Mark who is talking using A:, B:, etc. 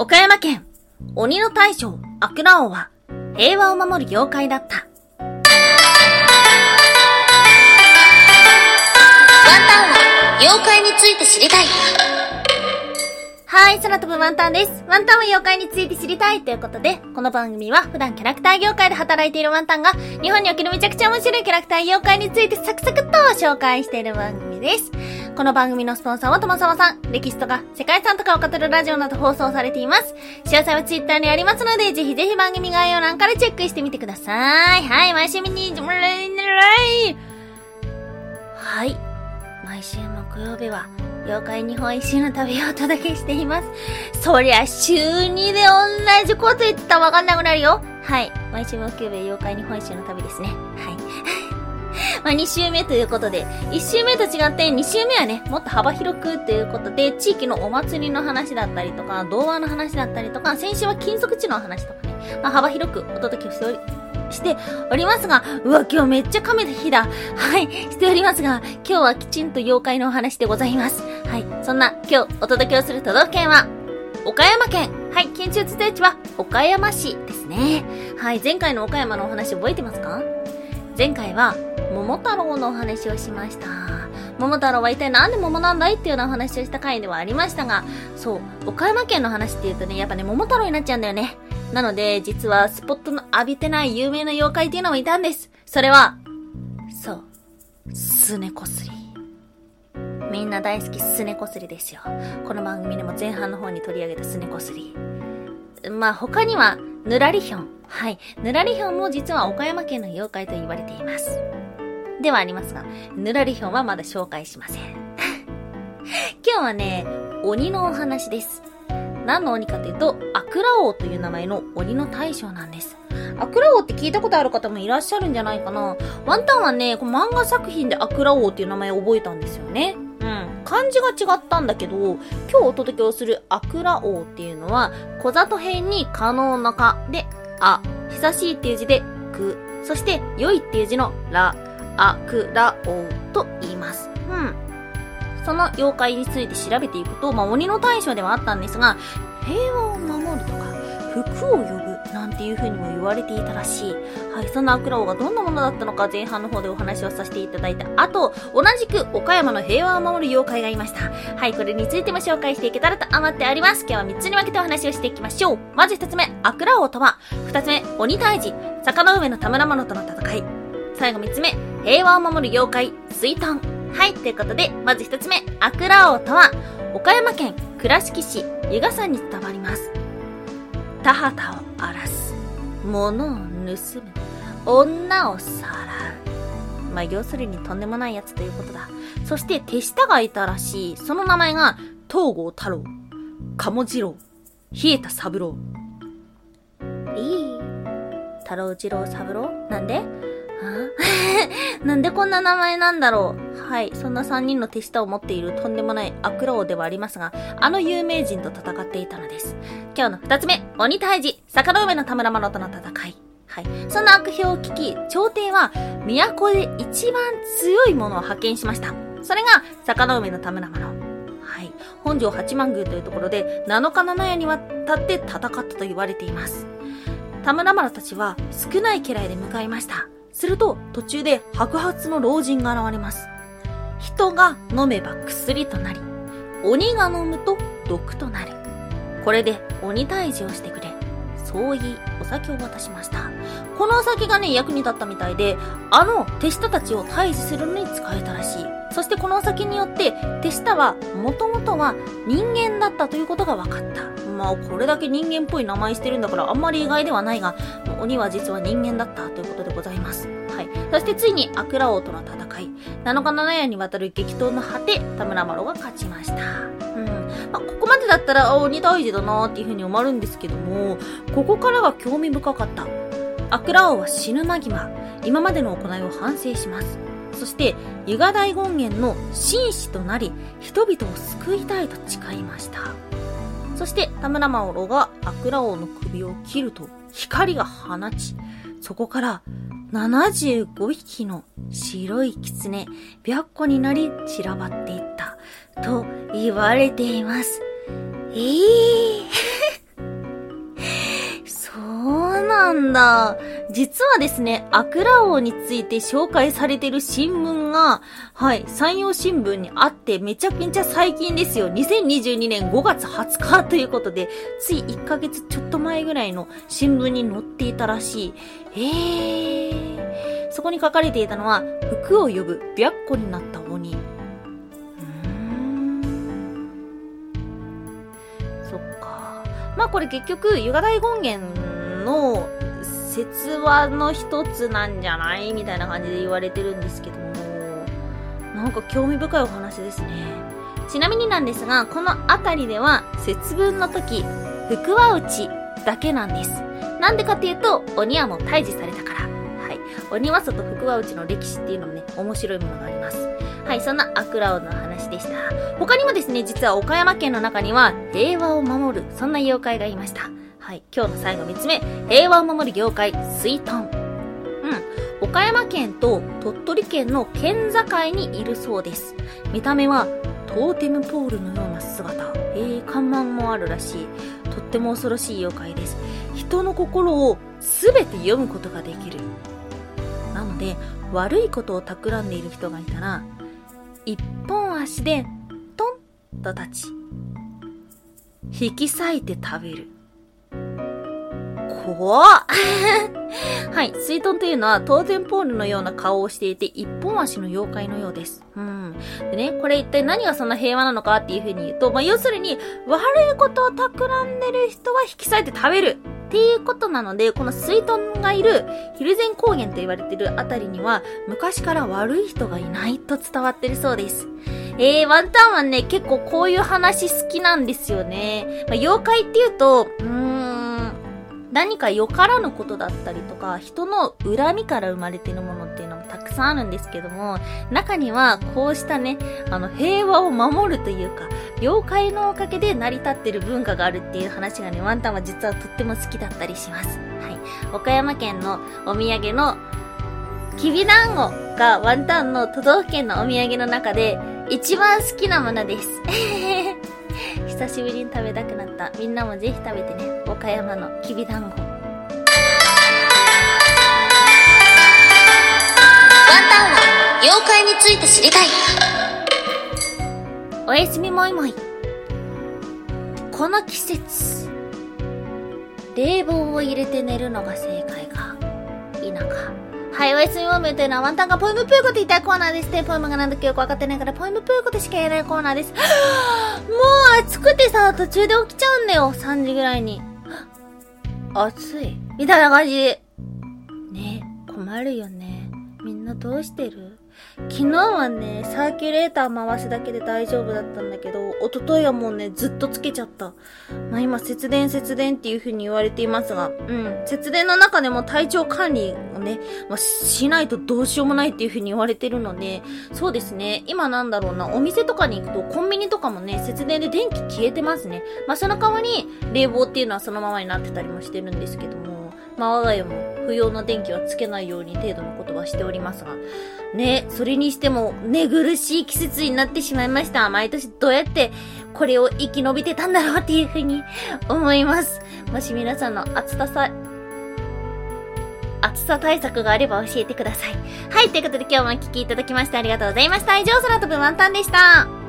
A: 岡山県、鬼の大将、アクラ王は、平和を守る妖怪だった。ワン
B: タンは、妖怪について知りたい。
A: はい、空飛ぶワンタンです。ワンタンは妖怪について知りたいということで、この番組は普段キャラクター業界で働いているワンタンが、日本におけるめちゃくちゃ面白いキャラクター妖怪についてサクサクっと紹介している番組です。この番組のスポンサーはともさまさん。歴史とか世界遺産とかを語るラジオなど放送されています。詳細はツイッターにありますので、ぜひぜひ番組概要欄からチェックしてみてください。はい、毎週見に、はい。毎週木曜日は、妖怪日本一周の旅をお届けしています。そりゃ、週2で同じこと言ってたらわかんなくなるよ。はい。毎週木曜日は妖怪日本一周の旅ですね。はい。まあ、2週目ということで、1週目と違って2週目はね、もっと幅広くということで、地域のお祭りの話だったりとか、童話の話だったりとか、先週は金属地の話とかね、まあ、幅広くお届けしており、しておりますが、うわ、今日めっちゃ亀の日だ。はい、しておりますが、今日はきちんと妖怪のお話でございます。はい、そんな今日お届けをする都道府県は、岡山県。はい、県中通地は岡山市ですね。はい、前回の岡山のお話覚えてますか？前回は、桃太郎のお話をしました。桃太郎は一体なんで桃なんだいっていうようなお話をした回ではありましたが、そう、岡山県の話って言うとね、やっぱね、桃太郎になっちゃうんだよね。なので、実はスポットの浴びてない有名な妖怪っていうのもいたんです。それは、そう、すねこすり。みんな大好きすねこすりですよ。この番組でも前半の方に取り上げたすねこすり。まあ他には、ぬらりひょん。はい。ぬらりひょんも実は岡山県の妖怪と言われています。ではありますが、ぬらりひょんはまだ紹介しません。今日はね、鬼のお話です。何の鬼かというと、アクラ王という名前の鬼の大将なんです。アクラ王って聞いたことある方もいらっしゃるんじゃないかな。ワンタンはね、この漫画作品でアクラ王っていう名前を覚えたんですよね。うん。漢字が違ったんだけど、今日お届けをするアクラ王っていうのは、小里編に可能のかで、あ、久しいっていう字で、く、そして良いっていう字のら、アクラオと言います。うん。その妖怪について調べていくと、まあ、鬼の大将ではあったんですが、平和を守るとか、福を呼ぶなんていう風にも言われていたらしい。はい、そんなアクラオがどんなものだったのか前半の方でお話をさせていただいた後、同じく岡山の平和を守る妖怪がいました。はい、これについても紹介していけたらと思っております。今日は3つに分けてお話をしていきましょう。まず1つ目、アクラオとは、2つ目、鬼退治、坂の上の田村者との戦い。最後3つ目、平和を守る妖怪、水遁。はい、ということで、まず1つ目、アクラオとは、岡山県倉敷市湯賀山に伝わります。田畑を荒らす。物を盗む。女をさらう。まあ、要するにとんでもないやつということだ。そして手下がいたらしい。その名前が、東郷太郎、鴨次郎、冷えた三郎。いい太郎次郎三郎？なんで？なんでこんな名前なんだろうはい、そんな3人の手下を持っているとんでもない悪老ではありますが、あの有名人と戦っていたのです。今日の2つ目、鬼退治、坂の上の田村麻呂との戦い。はい。そんな悪評を聞き、朝廷は、都で一番強い者を派遣しました。それが、坂の上の田村麻呂。はい。本庄八幡宮というところで、7日7夜にわたって戦ったと言われています。田村麻呂たちは、少ない家来で向かいました。すると、途中で白髪の老人が現れます。人が飲めば薬となり、鬼が飲むと毒となる。これで鬼退治をしてくれ。そう言い、お酒を渡しました。このお酒がね、役に立ったみたいで、あの手下たちを退治するのに使えたらしい。そしてこのお酒によって、手下は、もともとは人間だったということが分かった。まあ、これだけ人間っぽい名前してるんだから、あんまり意外ではないが、鬼は実は人間だったということでございます。はい。そしてついに、アクラ王との戦い。7日7夜にわたる激闘の果て、田村麻呂が勝ちました。うん。まあ、ここまでだったら、鬼大事だなっていう風に思わるんですけども、ここからが興味深かった。アクラ王は死ぬ間際、今までの行いを反省します。そして、ユガ大権現の紳士となり、人々を救いたいと誓いました。そして田村オ央がアクラ王の首を切ると光が放ち、そこから75匹の白い狐、白虎になり散らばっていった、と言われています。ええー そうなんだ。実はですね、アクラ王について紹介されてる新聞が、はい、山陽新聞にあってめちゃくちゃ最近ですよ。2022年5月20日ということで、つい1ヶ月ちょっと前ぐらいの新聞に載っていたらしい。えー。そこに書かれていたのは、服を呼ぶ白虎になった鬼。そっかまあこれ結局、ユガ大権現の説話の一つなんじゃないみたいな感じで言われてるんですけども、なんか興味深いお話ですね。ちなみになんですが、この辺りでは節分の時、福は内だけなんです。なんでかっていうと、鬼はもう退治されたから。はい。鬼は外福は内の歴史っていうのもね、面白いものがあります。はい、そんなアクラオの話でした。他にもですね、実は岡山県の中には平和を守る、そんな妖怪がいました。はい、今日の最後3つ目、平和を守る妖怪、水遁。うん。岡山県と鳥取県の県境にいるそうです。見た目はトーテムポールのような姿。えー、看板もあるらしい。とっても恐ろしい妖怪です。人の心を全て読むことができる。なので、悪いことを企んでいる人がいたら、一本足でトンと立ち、引き裂いて食べる。怖っ はい。水遁というのは当然ポールのような顔をしていて一本足の妖怪のようです。うん。でね、これ一体何がそんな平和なのかっていうふうに言うと、まあ、要するに悪いことを企んでる人は引き裂いて食べる。っていうことなので、この水遁がいるヒルゼン高原と言われてるあたりには、昔から悪い人がいないと伝わってるそうです。えー、ワンタンはね、結構こういう話好きなんですよね。まあ、妖怪っていうと、うん、何かよからぬことだったりとか、人の恨みから生まれてるものっていうのもたくさんあるんですけども、中にはこうしたね、あの、平和を守るというか、妖怪のおかげで成り立ってる文化があるっていう話がね、ワンタンは実はとっても好きだったりします。はい。岡山県のお土産の、きびだんごがワンタンの都道府県のお土産の中で一番好きなものです。久しぶりに食べたくなった。みんなもぜひ食べてね。岡山のきびだんご。ワンタン
B: は妖怪について知りたい。
A: おやすみもいもい。この季節、冷房を入れて寝るのが正解か、否か。はい、おやすみもめというのはワンタンがポエムプーコと言いたいコーナーですね。ポエムがなんだかよくわかってないからポエムプーコとしか言えないコーナーです。もう暑くてさ、途中で起きちゃうんだよ。3時ぐらいに。暑い。みたいな感じ。ね困るよね。みんなどうしてる？昨日はね、サーキュレーター回すだけで大丈夫だったんだけど、一昨日はもうね、ずっとつけちゃった。まあ今、節電節電っていう風に言われていますが、うん、節電の中でも体調管理をね、まあ、しないとどうしようもないっていう風に言われてるので、そうですね、今なんだろうな、お店とかに行くと、コンビニとかもね、節電で電気消えてますね。まあその代わり、冷房っていうのはそのままになってたりもしてるんですけども、まあ我が家も不要な電気はつけないように程度のことはしておりますが、ね、それにしても寝苦しい季節になってしまいました。毎年どうやってこれを生き延びてたんだろうっていうふうに思います。もし皆さんの暑ささ、暑さ対策があれば教えてください。はい、ということで今日もお聴きいただきましてありがとうございました。以上、空飛ぶワンタンでした。